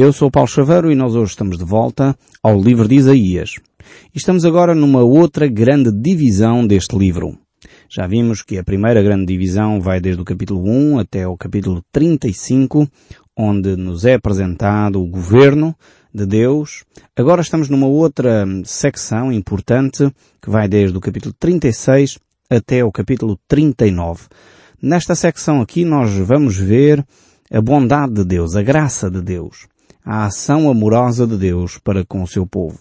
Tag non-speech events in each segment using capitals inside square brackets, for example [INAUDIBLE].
Eu sou Paulo Chaveiro e nós hoje estamos de volta ao livro de Isaías. Estamos agora numa outra grande divisão deste livro. Já vimos que a primeira grande divisão vai desde o capítulo 1 até o capítulo 35, onde nos é apresentado o governo de Deus. Agora estamos numa outra secção importante que vai desde o capítulo 36 até o capítulo 39. Nesta secção aqui nós vamos ver a bondade de Deus, a graça de Deus a ação amorosa de Deus para com o seu povo.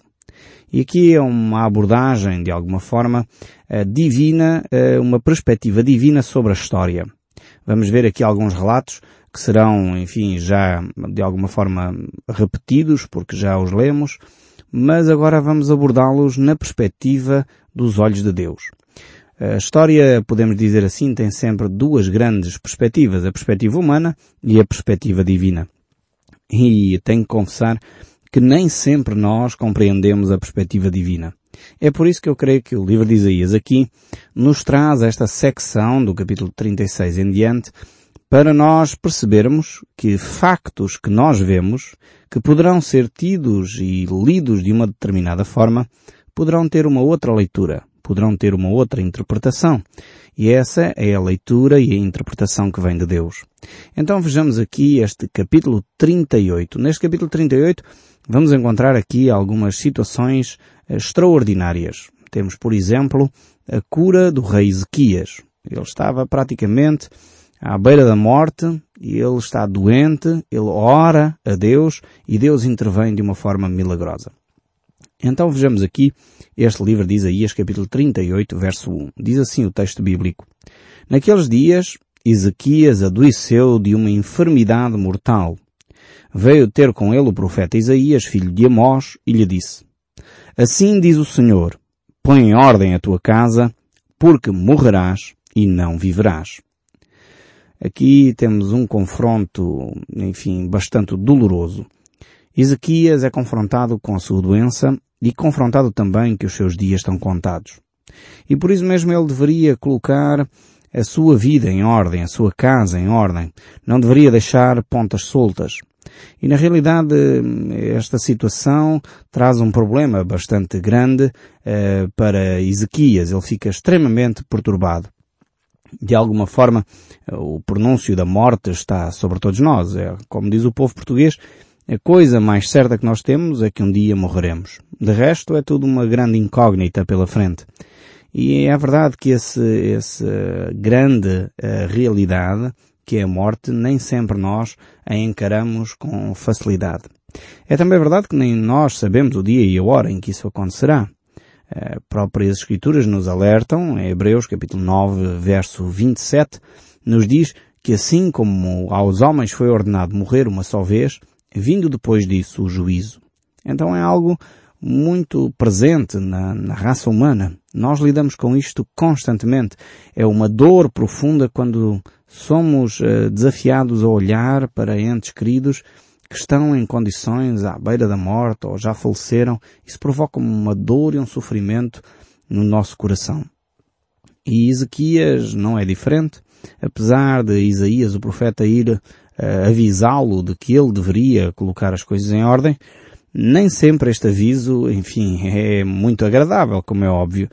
E aqui é uma abordagem, de alguma forma, eh, divina, eh, uma perspectiva divina sobre a história. Vamos ver aqui alguns relatos que serão, enfim, já de alguma forma repetidos, porque já os lemos, mas agora vamos abordá-los na perspectiva dos olhos de Deus. A história, podemos dizer assim, tem sempre duas grandes perspectivas, a perspectiva humana e a perspectiva divina. E tenho que confessar que nem sempre nós compreendemos a perspectiva divina. É por isso que eu creio que o livro de Isaías aqui nos traz esta secção do capítulo 36 em diante para nós percebermos que factos que nós vemos, que poderão ser tidos e lidos de uma determinada forma, poderão ter uma outra leitura, poderão ter uma outra interpretação. E essa é a leitura e a interpretação que vem de Deus. Então vejamos aqui este capítulo 38. Neste capítulo 38 vamos encontrar aqui algumas situações extraordinárias. Temos, por exemplo, a cura do rei Ezequias. Ele estava praticamente à beira da morte e ele está doente, ele ora a Deus e Deus intervém de uma forma milagrosa. Então vejamos aqui este livro de Isaías, capítulo 38, verso 1. Diz assim o texto bíblico. Naqueles dias, Ezequias adoeceu de uma enfermidade mortal. Veio ter com ele o profeta Isaías, filho de Amós, e lhe disse, Assim diz o Senhor, põe em ordem a tua casa, porque morrerás e não viverás. Aqui temos um confronto, enfim, bastante doloroso. Ezequias é confrontado com a sua doença e confrontado também que os seus dias estão contados. E por isso mesmo ele deveria colocar a sua vida em ordem, a sua casa em ordem. Não deveria deixar pontas soltas. E na realidade esta situação traz um problema bastante grande eh, para Ezequias. Ele fica extremamente perturbado. De alguma forma, o pronúncio da morte está sobre todos nós. É, como diz o povo português, a coisa mais certa que nós temos é que um dia morreremos. De resto, é tudo uma grande incógnita pela frente. E é verdade que esse, esse grande uh, realidade, que é a morte, nem sempre nós a encaramos com facilidade. É também verdade que nem nós sabemos o dia e a hora em que isso acontecerá. Uh, próprias Escrituras nos alertam, em Hebreus capítulo 9, verso 27, nos diz que assim como aos homens foi ordenado morrer uma só vez, vindo depois disso o juízo. Então é algo muito presente na, na, raça humana. Nós lidamos com isto constantemente. É uma dor profunda quando somos uh, desafiados a olhar para entes queridos que estão em condições à beira da morte ou já faleceram. Isso provoca uma dor e um sofrimento no nosso coração. E Ezequias não é diferente. Apesar de Isaías, o profeta, ir uh, avisá-lo de que ele deveria colocar as coisas em ordem, nem sempre este aviso, enfim, [LAUGHS] é muito agradável, como é óbvio.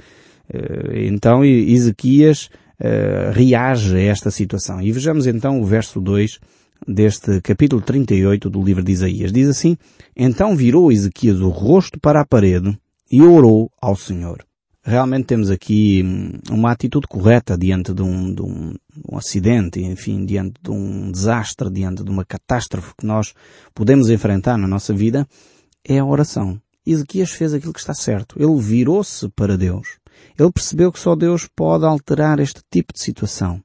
Uh, então Ezequias uh, reage a esta situação. E vejamos então o verso 2 deste capítulo 38 do livro de Isaías. Diz assim, Então virou Ezequias o rosto para a parede e orou ao Senhor realmente temos aqui hum, uma atitude correta diante de um, de um, um, acidente, enfim, diante de um desastre, diante de uma catástrofe que nós podemos enfrentar na nossa vida, é a oração. Ezequias fez aquilo que está certo. Ele virou-se para Deus. Ele percebeu que só Deus pode alterar este tipo de situação.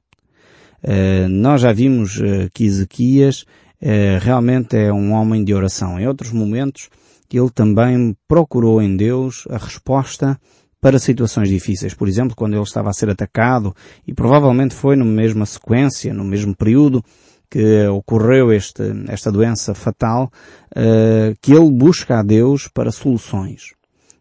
Uh, nós já vimos uh, que Ezequias uh, realmente é um homem de oração. Em outros momentos, ele também procurou em Deus a resposta para situações difíceis. Por exemplo, quando ele estava a ser atacado, e provavelmente foi na mesma sequência, no mesmo período que ocorreu este, esta doença fatal, uh, que ele busca a Deus para soluções.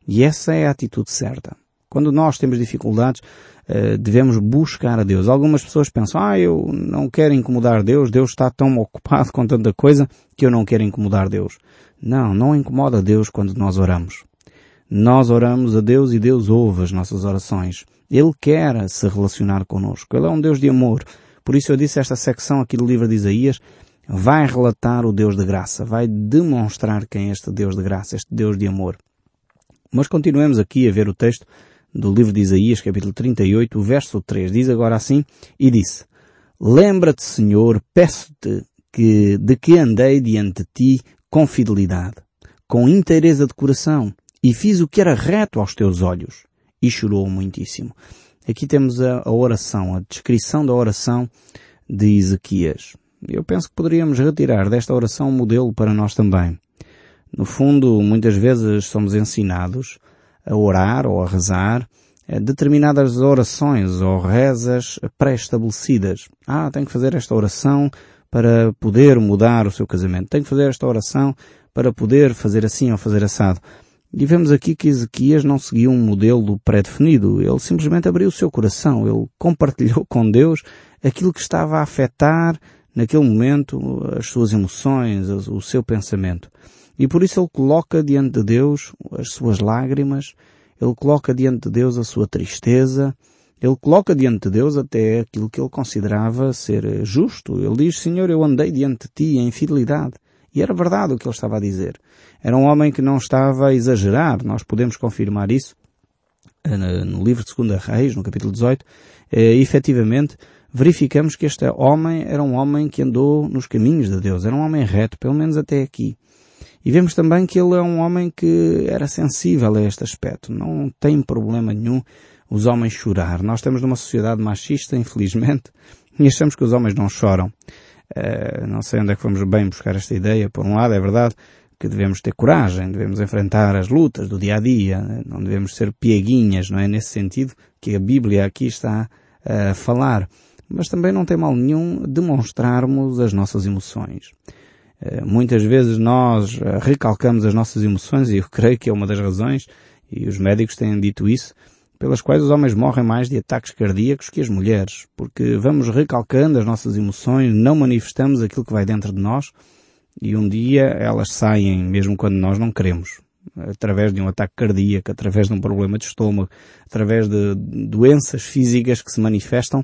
E essa é a atitude certa. Quando nós temos dificuldades, uh, devemos buscar a Deus. Algumas pessoas pensam, ah, eu não quero incomodar Deus, Deus está tão [LAUGHS] ocupado com tanta coisa que eu não quero incomodar Deus. Não, não incomoda Deus quando nós oramos. Nós oramos a Deus e Deus ouve as nossas orações. Ele quer se relacionar connosco. Ele é um Deus de amor. Por isso eu disse esta secção aqui do livro de Isaías vai relatar o Deus de graça, vai demonstrar quem é este Deus de graça, este Deus de amor. Mas continuemos aqui a ver o texto do livro de Isaías, capítulo 38, verso 3. Diz agora assim, e disse, Lembra-te, Senhor, peço-te que, de que andei diante de ti com fidelidade, com inteireza de coração, e fiz o que era reto aos teus olhos. E chorou muitíssimo. Aqui temos a, a oração, a descrição da oração de Ezequias. Eu penso que poderíamos retirar desta oração um modelo para nós também. No fundo, muitas vezes somos ensinados a orar ou a rezar eh, determinadas orações ou rezas pré-estabelecidas. Ah, tenho que fazer esta oração para poder mudar o seu casamento. Tenho que fazer esta oração para poder fazer assim ou fazer assado. E vemos aqui que Ezequias não seguiu um modelo pré-definido. Ele simplesmente abriu o seu coração. Ele compartilhou com Deus aquilo que estava a afetar naquele momento as suas emoções, o seu pensamento. E por isso ele coloca diante de Deus as suas lágrimas, ele coloca diante de Deus a sua tristeza, ele coloca diante de Deus até aquilo que ele considerava ser justo. Ele diz, Senhor, eu andei diante de ti em fidelidade. E era verdade o que ele estava a dizer. Era um homem que não estava a exagerar. Nós podemos confirmar isso eh, no livro de 2 Reis, no capítulo 18. E, efetivamente, verificamos que este homem era um homem que andou nos caminhos de Deus, era um homem reto, pelo menos até aqui. E vemos também que ele é um homem que era sensível a este aspecto. Não tem problema nenhum os homens chorar. Nós estamos numa sociedade machista, infelizmente, [LAUGHS] e achamos que os homens não choram. Uh, não sei onde é que vamos bem buscar esta ideia. Por um lado, é verdade que devemos ter coragem, devemos enfrentar as lutas do dia a dia, não devemos ser pieguinhas, não é? Nesse sentido que a Bíblia aqui está a falar mas também não tem mal nenhum demonstrarmos as nossas emoções. Eh, muitas vezes nós eh, recalcamos as nossas emoções e eu creio que é uma das razões, e os médicos têm dito isso, pelas quais os homens morrem mais de ataques cardíacos que as mulheres, porque vamos recalcando as nossas emoções, não manifestamos aquilo que vai dentro de nós e um dia elas saem mesmo quando nós não queremos. Através de um ataque cardíaco, através de um problema de estômago, através de doenças físicas que se manifestam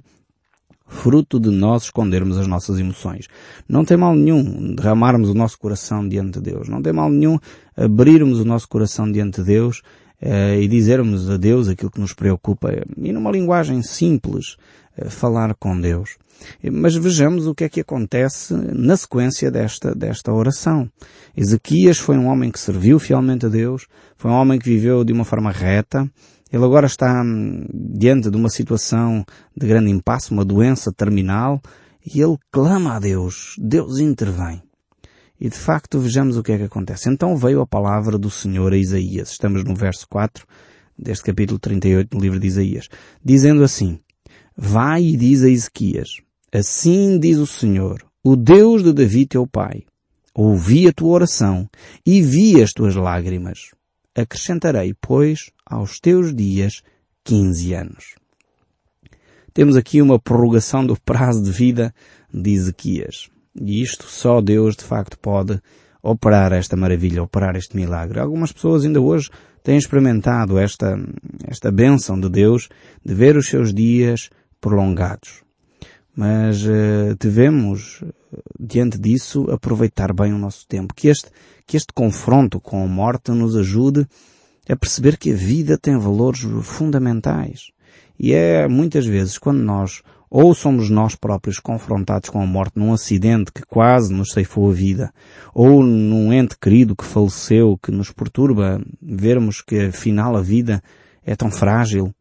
fruto de nós escondermos as nossas emoções. Não tem mal nenhum derramarmos o nosso coração diante de Deus. Não tem mal nenhum abrirmos o nosso coração diante de Deus eh, e dizermos a Deus aquilo que nos preocupa e numa linguagem simples eh, falar com Deus. Mas vejamos o que é que acontece na sequência desta, desta oração. Ezequias foi um homem que serviu fielmente a Deus, foi um homem que viveu de uma forma reta, ele agora está hum, diante de uma situação de grande impasse, uma doença terminal, e ele clama a Deus. Deus intervém. E de facto vejamos o que é que acontece. Então veio a palavra do Senhor a Isaías. Estamos no verso 4 deste capítulo 38 do livro de Isaías. Dizendo assim, Vai e diz a Ezequias, Assim diz o Senhor, o Deus de Davi teu pai. Ouvi a tua oração e vi as tuas lágrimas. Acrescentarei, pois, aos teus dias quinze anos. Temos aqui uma prorrogação do prazo de vida de Ezequias. E isto só Deus de facto pode operar esta maravilha, operar este milagre. Algumas pessoas ainda hoje têm experimentado esta, esta bênção de Deus de ver os seus dias prolongados. Mas uh, devemos, diante disso, aproveitar bem o nosso tempo. Que este, que este confronto com a morte nos ajude a perceber que a vida tem valores fundamentais. E é muitas vezes quando nós ou somos nós próprios confrontados com a morte num acidente que quase nos ceifou a vida, ou num ente querido que faleceu, que nos perturba vermos que afinal a vida é tão frágil,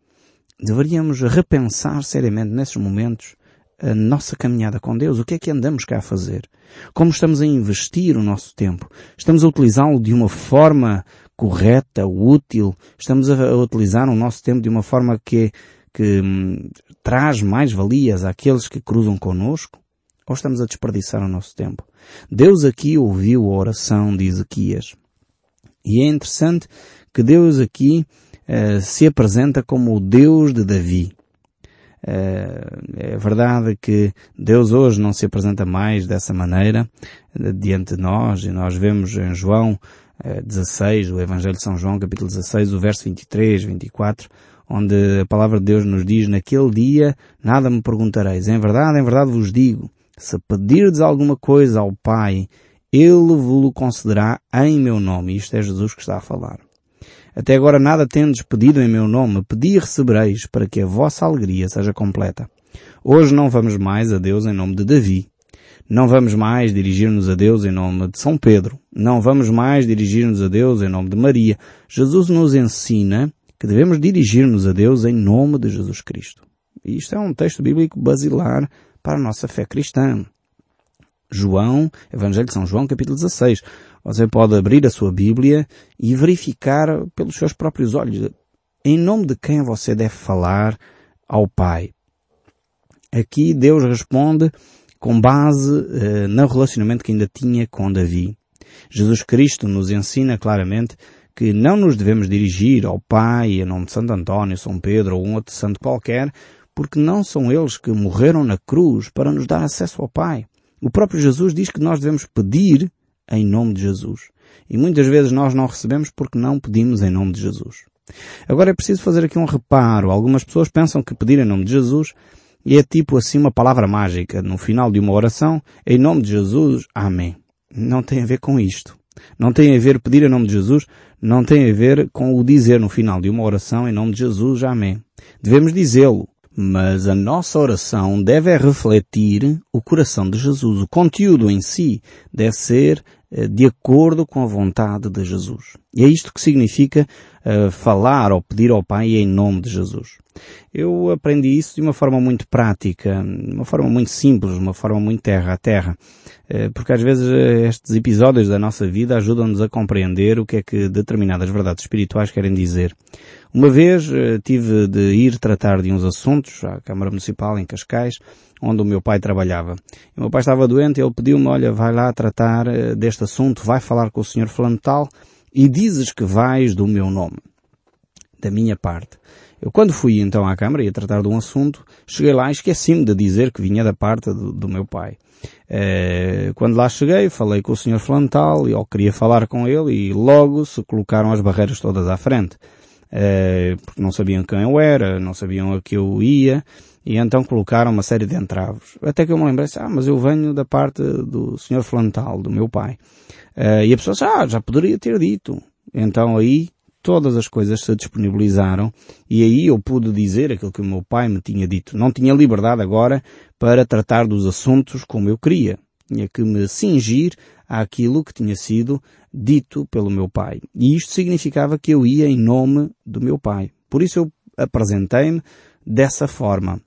deveríamos repensar seriamente nesses momentos a nossa caminhada com Deus, o que é que andamos cá a fazer? Como estamos a investir o nosso tempo? Estamos a utilizá-lo de uma forma correta, útil? Estamos a, utilizar o nosso tempo de uma forma que, que hum, traz mais valias àqueles que cruzam conosco? Ou estamos a desperdiçar o nosso tempo? Deus aqui ouviu a oração de Ezequias. E é interessante que Deus aqui uh, se apresenta como o Deus de Davi. Uh, é verdade que Deus hoje não se apresenta mais dessa maneira diante de nós e nós vemos em João 16, o Evangelho de São João, capítulo 16, o verso 23, 24, onde a palavra de Deus nos diz, naquele dia nada me perguntareis. Em verdade, em verdade vos digo, se pedirdes alguma coisa ao Pai, Ele vos concederá em meu nome. Isto é Jesus que está a falar. Até agora nada tendes pedido em meu nome, pedi e recebereis, para que a vossa alegria seja completa. Hoje não vamos mais a Deus em nome de Davi. Não vamos mais dirigir-nos a Deus em nome de São Pedro. Não vamos mais dirigir-nos a Deus em nome de Maria. Jesus nos ensina que devemos dirigir-nos a Deus em nome de Jesus Cristo. E isto é um texto bíblico basilar para a nossa fé cristã. João, Evangelho de São João, capítulo 16. Você pode abrir a sua Bíblia e verificar pelos seus próprios olhos em nome de quem você deve falar ao Pai. Aqui Deus responde com base eh, no relacionamento que ainda tinha com Davi. Jesus Cristo nos ensina claramente que não nos devemos dirigir ao Pai em nome de Santo António, São Pedro ou um outro santo qualquer, porque não são eles que morreram na cruz para nos dar acesso ao Pai. O próprio Jesus diz que nós devemos pedir em nome de Jesus. E muitas vezes nós não recebemos porque não pedimos em nome de Jesus. Agora é preciso fazer aqui um reparo. Algumas pessoas pensam que pedir em nome de Jesus é tipo assim uma palavra mágica. No final de uma oração, em nome de Jesus, Amém. Não tem a ver com isto. Não tem a ver pedir em nome de Jesus, não tem a ver com o dizer no final de uma oração em nome de Jesus, Amém. Devemos dizê-lo, mas a nossa oração deve refletir o coração de Jesus. O conteúdo em si deve ser eh, de acordo com a vontade de Jesus. E é isto que significa falar ou pedir ao Pai em nome de Jesus. Eu aprendi isso de uma forma muito prática, de uma forma muito simples, de uma forma muito terra a terra. Uh, porque às vezes estes episódios da nossa vida ajudam-nos a compreender o que é que determinadas verdades espirituais querem dizer. Uma vez uh, tive de ir tratar de uns assuntos à Câmara Municipal em Cascais, onde o meu pai trabalhava. O meu pai estava doente e ele pediu-me, olha, vai lá tratar deste assunto, vai falar com o senhor fulano tal e dizes que vais do meu nome. Da minha parte. Eu quando fui então à Câmara e a tratar de um assunto, cheguei lá e esqueci-me de dizer que vinha da parte do, do meu pai. Uh, quando lá cheguei, falei com o senhor Flantal e eu queria falar com ele e logo se colocaram as barreiras todas à frente. Uh, porque não sabiam quem eu era, não sabiam a que eu ia, e então colocaram uma série de entraves. Até que eu me lembrei, ah, mas eu venho da parte do Sr. Flantal, do meu pai. Uh, e a pessoa disse, ah, já poderia ter dito. Então aí todas as coisas se disponibilizaram e aí eu pude dizer aquilo que o meu pai me tinha dito. Não tinha liberdade agora para tratar dos assuntos como eu queria. Tinha que me cingir àquilo que tinha sido dito pelo meu pai. E isto significava que eu ia em nome do meu pai. Por isso eu apresentei-me dessa forma.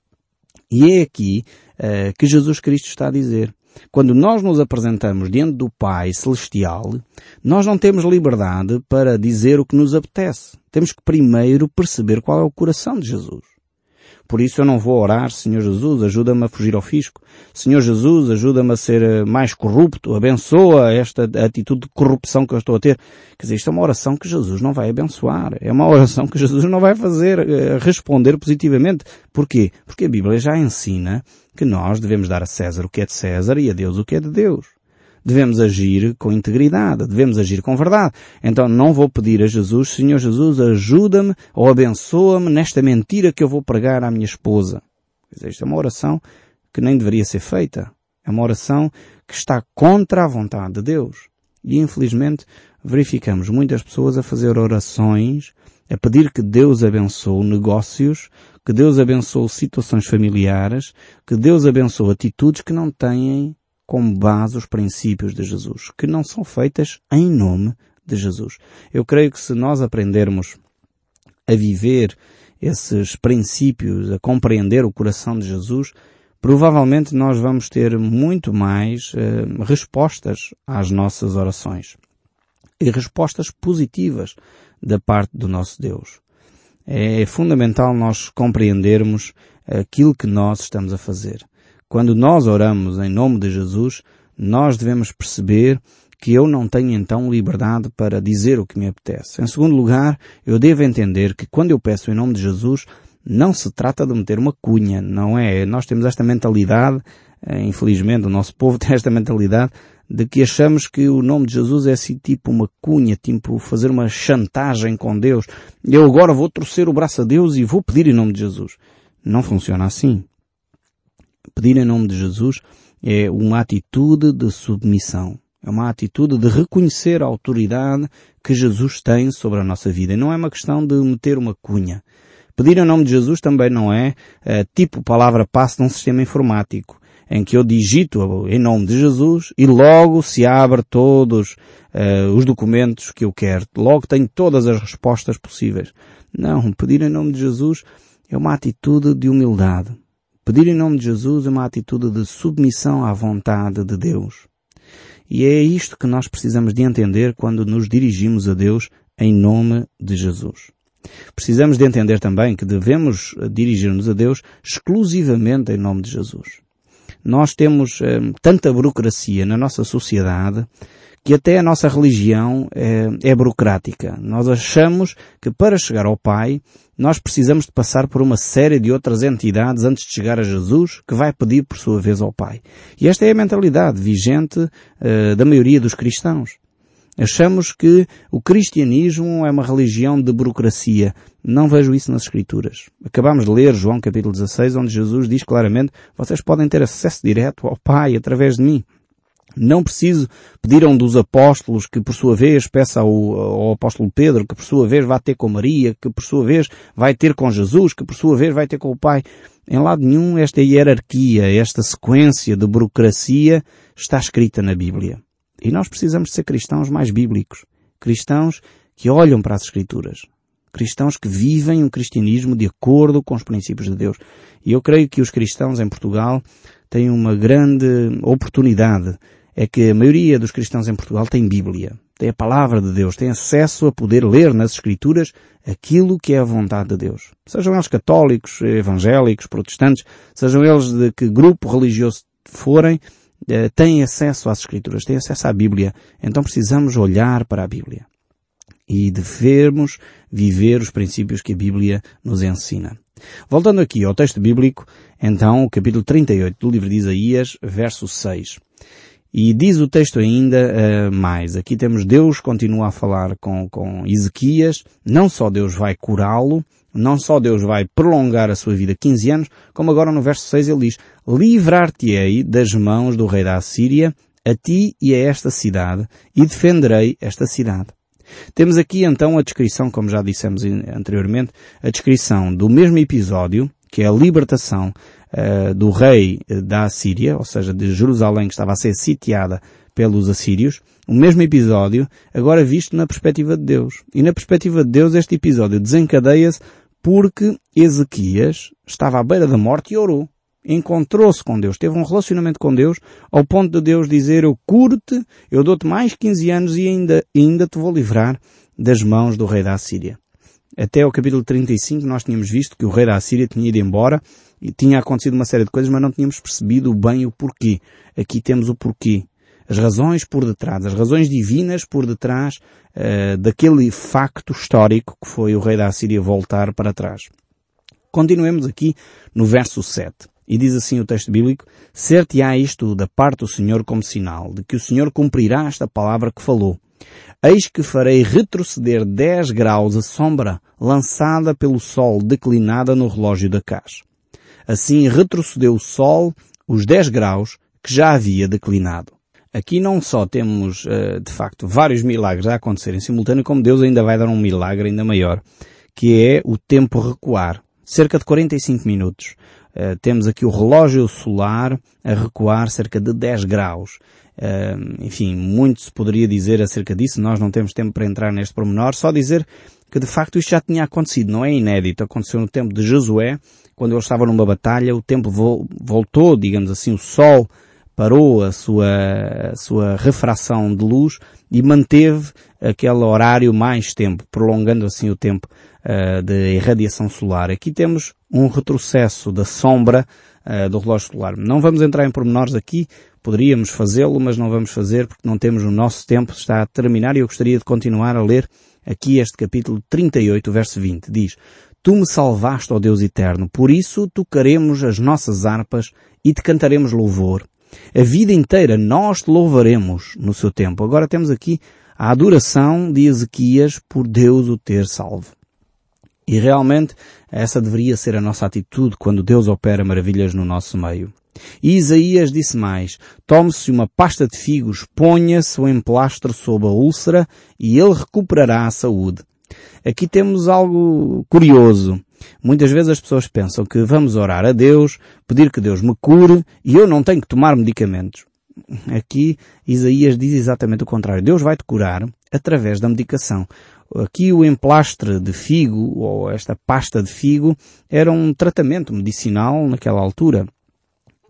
E é aqui uh, que Jesus Cristo está a dizer. Quando nós nos apresentamos diante do Pai Celestial, nós não temos liberdade para dizer o que nos apetece. Temos que primeiro perceber qual é o coração de Jesus. Por isso eu não vou orar, Senhor Jesus, ajuda-me a fugir ao fisco. Senhor Jesus, ajuda-me a ser eh, mais corrupto. Abençoa esta atitude de corrupção que eu estou a ter. Quer dizer, isto é uma oração que Jesus não vai abençoar. É uma [LAUGHS] oração que Jesus não vai fazer, eh, responder positivamente. Porquê? Porque a Bíblia já ensina que nós devemos dar a César o que é de César e a Deus o que é de Deus devemos agir com integridade, devemos agir com verdade. Então não vou pedir a Jesus, Senhor Jesus, ajuda-me ou abençoa-me nesta mentira que eu vou pregar à minha esposa. Isto é uma oração que nem deveria ser feita. É uma oração que está contra a vontade de Deus. E infelizmente verificamos muitas pessoas a fazer orações, a pedir que Deus abençoe negócios, que Deus abençoe situações familiares, que Deus abençoe atitudes que não têm como base os princípios de Jesus, que não são feitas em nome de Jesus. Eu creio que se nós aprendermos a viver esses princípios, a compreender o coração de Jesus, provavelmente nós vamos ter muito mais eh, respostas às nossas orações. E respostas positivas da parte do nosso Deus. É fundamental nós compreendermos aquilo que nós estamos a fazer. Quando nós oramos em nome de Jesus, nós devemos perceber que eu não tenho então liberdade para dizer o que me apetece. Em segundo lugar, eu devo entender que quando eu peço em nome de Jesus, não se trata de meter uma cunha, não é? Nós temos esta mentalidade, eh, infelizmente o nosso [LAUGHS] povo tem esta mentalidade de que achamos que o nome de Jesus é assim tipo uma cunha, tipo fazer uma chantagem com Deus. Eu agora vou torcer o braço a Deus e vou pedir em nome de Jesus. Não funciona assim. Pedir em nome de Jesus é uma atitude de submissão. É uma atitude de reconhecer a autoridade que Jesus tem sobre a nossa vida. E não é uma questão de meter uma cunha. Pedir em nome de Jesus também não é uh, tipo palavra passe num sistema informático, em que eu digito em nome de Jesus e logo se abre todos uh, os documentos que eu quero. Logo tenho todas as respostas possíveis. Não, pedir em nome de Jesus é uma atitude de humildade. Pedir em nome de Jesus é uma atitude de submissão à vontade de Deus. E é isto que nós precisamos de entender quando nos dirigimos a Deus em nome de Jesus. Precisamos de entender também que devemos dirigir-nos a Deus exclusivamente em nome de Jesus. Nós temos eh, tanta burocracia na nossa sociedade que até a nossa religião é, é burocrática. Nós achamos que para chegar ao Pai nós precisamos de passar por uma série de outras entidades antes de chegar a Jesus, que vai pedir por sua vez ao Pai. E esta é a mentalidade vigente uh, da maioria dos cristãos. Achamos que o cristianismo é uma religião de burocracia. Não vejo isso nas Escrituras. Acabamos de ler João capítulo 16, onde Jesus diz claramente, vocês podem ter acesso direto ao Pai através de mim. Não preciso pedir a um dos apóstolos que por sua vez peça ao, ao, apóstolo Pedro, que por sua vez vai ter com Maria, que por sua vez vai ter com Jesus, que por sua vez vai ter com o Pai. Em lado nenhum esta hierarquia, esta sequência de burocracia está escrita na Bíblia. E nós precisamos ser cristãos mais bíblicos. Cristãos que olham para as Escrituras. Cristãos que vivem o cristianismo de acordo com os princípios de Deus. E eu creio que os cristãos em Portugal têm uma grande oportunidade é que a maioria dos cristãos em Portugal tem Bíblia, tem a palavra de Deus, tem acesso a poder ler nas Escrituras aquilo que é a vontade de Deus. Sejam eles católicos, evangélicos, protestantes, sejam eles de que grupo religioso forem, eh, têm acesso às Escrituras, têm acesso à Bíblia. Então precisamos olhar para a Bíblia. E devemos viver os princípios que a Bíblia nos ensina. Voltando aqui ao texto bíblico, então, o capítulo 38 do livro de Isaías, verso 6. E diz o texto ainda uh, mais. Aqui temos Deus continua a falar com, com Ezequias. Não só Deus vai curá-lo, não só Deus vai prolongar a sua vida 15 anos, como agora no verso 6 ele diz, livrar-te-ei das mãos do rei da Assíria, a ti e a esta cidade, e defenderei esta cidade. Temos aqui então a descrição, como já dissemos anteriormente, a descrição do mesmo episódio, que é a libertação uh, do rei eh, da Assíria, ou seja, de Jerusalém que estava a ser sitiada pelos assírios, o mesmo episódio, agora visto na perspectiva de Deus. E na perspectiva de Deus este episódio desencadeia-se porque Ezequias estava à beira da morte e orou. Encontrou-se com Deus, teve um relacionamento com Deus, ao ponto de Deus dizer, eu curo-te, eu dou-te mais 15 anos e ainda, ainda te vou livrar das mãos do rei da Assíria. Até o capítulo 35 nós tínhamos visto que o rei da Assíria tinha ido embora e tinha acontecido uma série de coisas, mas não tínhamos percebido bem o porquê. Aqui temos o porquê. As razões por detrás, as razões divinas por detrás uh, daquele facto histórico que foi o rei da Assíria voltar para trás. Continuemos aqui no verso 7. E diz assim o texto bíblico, Ser-te-á isto da parte do Senhor como sinal, de que o Senhor cumprirá esta palavra que falou. Eis que farei retroceder dez graus a sombra lançada pelo sol declinada no relógio da caixa. Assim retrocedeu o sol os dez graus que já havia declinado. Aqui não só temos, eh, de facto, vários milagres a acontecer em simultâneo, como Deus ainda vai dar um milagre ainda maior, que é o tempo recuar. Cerca de 45 minutos. Uh, temos aqui o relógio solar a recuar cerca de 10 graus. Uh, enfim, muito se poderia dizer acerca disso, nós não temos tempo para entrar neste pormenor, só dizer que de facto isto já tinha acontecido, não é inédito, aconteceu no tempo de Josué, quando ele estava numa batalha, o tempo voltou, digamos assim, o sol parou a sua, a sua refração de luz e manteve aquele horário mais tempo, prolongando assim o tempo uh, de irradiação solar. Aqui temos um retrocesso da sombra uh, do relógio solar. Não vamos entrar em pormenores aqui, Poderíamos fazê-lo, mas não vamos fazer porque não temos o nosso tempo, está a terminar e eu gostaria de continuar a ler aqui este capítulo 38, verso 20. Diz, Tu me salvaste, ó Deus eterno, por isso tocaremos as nossas harpas e te cantaremos louvor. A vida inteira nós te louvaremos no seu tempo. Agora temos aqui a adoração de Ezequias por Deus o ter salvo. E realmente essa deveria ser a nossa atitude quando Deus opera maravilhas no nosso meio. E Isaías disse mais, tome-se uma pasta de figos, ponha-se o emplastro sob a úlcera e ele recuperará a saúde. Aqui temos algo curioso. Muitas vezes as pessoas pensam que vamos orar a Deus, pedir que Deus me cure e eu não tenho que tomar medicamentos. Aqui Isaías diz exatamente o contrário. Deus vai te curar através da medicação. Aqui o emplastre de figo, ou esta pasta de figo, era um tratamento medicinal naquela altura.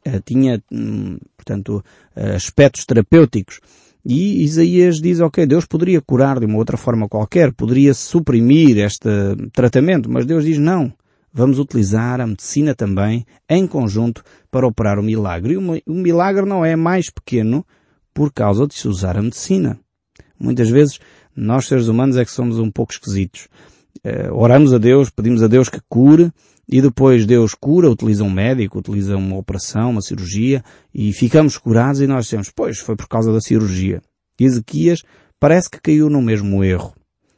Eh, tinha, hum, portanto, eh, aspectos terapêuticos. E Isaías diz, ok, Deus poderia curar de uma outra forma qualquer, poderia suprimir este tratamento, mas Deus diz não. Vamos utilizar a medicina também em conjunto para operar o milagre. E o milagre não é mais pequeno por causa de se usar a medicina. Muitas vezes nós seres humanos é que somos um pouco esquisitos. Uh, oramos a Deus, pedimos a Deus que cure e depois Deus cura, utiliza um médico, utiliza uma operação, uma cirurgia e ficamos curados e nós dizemos, pois, foi por causa da cirurgia. E Ezequias parece que caiu no mesmo erro.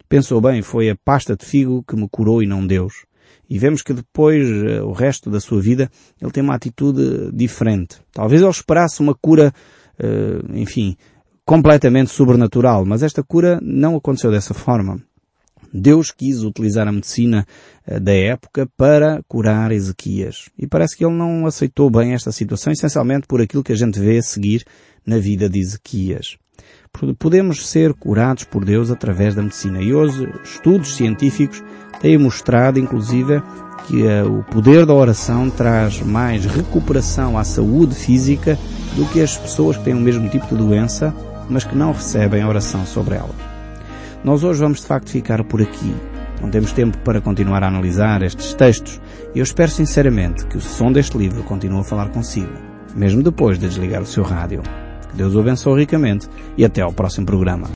Pensou bem, foi a pasta de figo que me curou e não Deus. E vemos que depois, uh, o resto da sua vida, ele tem uma atitude diferente. Talvez ele esperasse uma cura, uh, enfim, completamente sobrenatural, mas esta cura não aconteceu dessa forma. Deus quis utilizar a medicina eh, da época para curar Ezequias. E parece que ele não aceitou bem esta situação, essencialmente por aquilo que a gente vê a seguir na vida de Ezequias. Podemos ser curados por Deus através da medicina. E hoje, estudos científicos têm mostrado, inclusive, que uh, o poder da oração traz mais recuperação à saúde física do que as pessoas que têm o mesmo tipo de doença mas que não recebem oração sobre ela. Nós hoje vamos de facto ficar por aqui. Não temos tempo para continuar a analisar estes textos e eu espero sinceramente que o som deste livro continue a falar consigo, mesmo depois de desligar o seu rádio. Que Deus o abençoe ricamente e até ao próximo programa.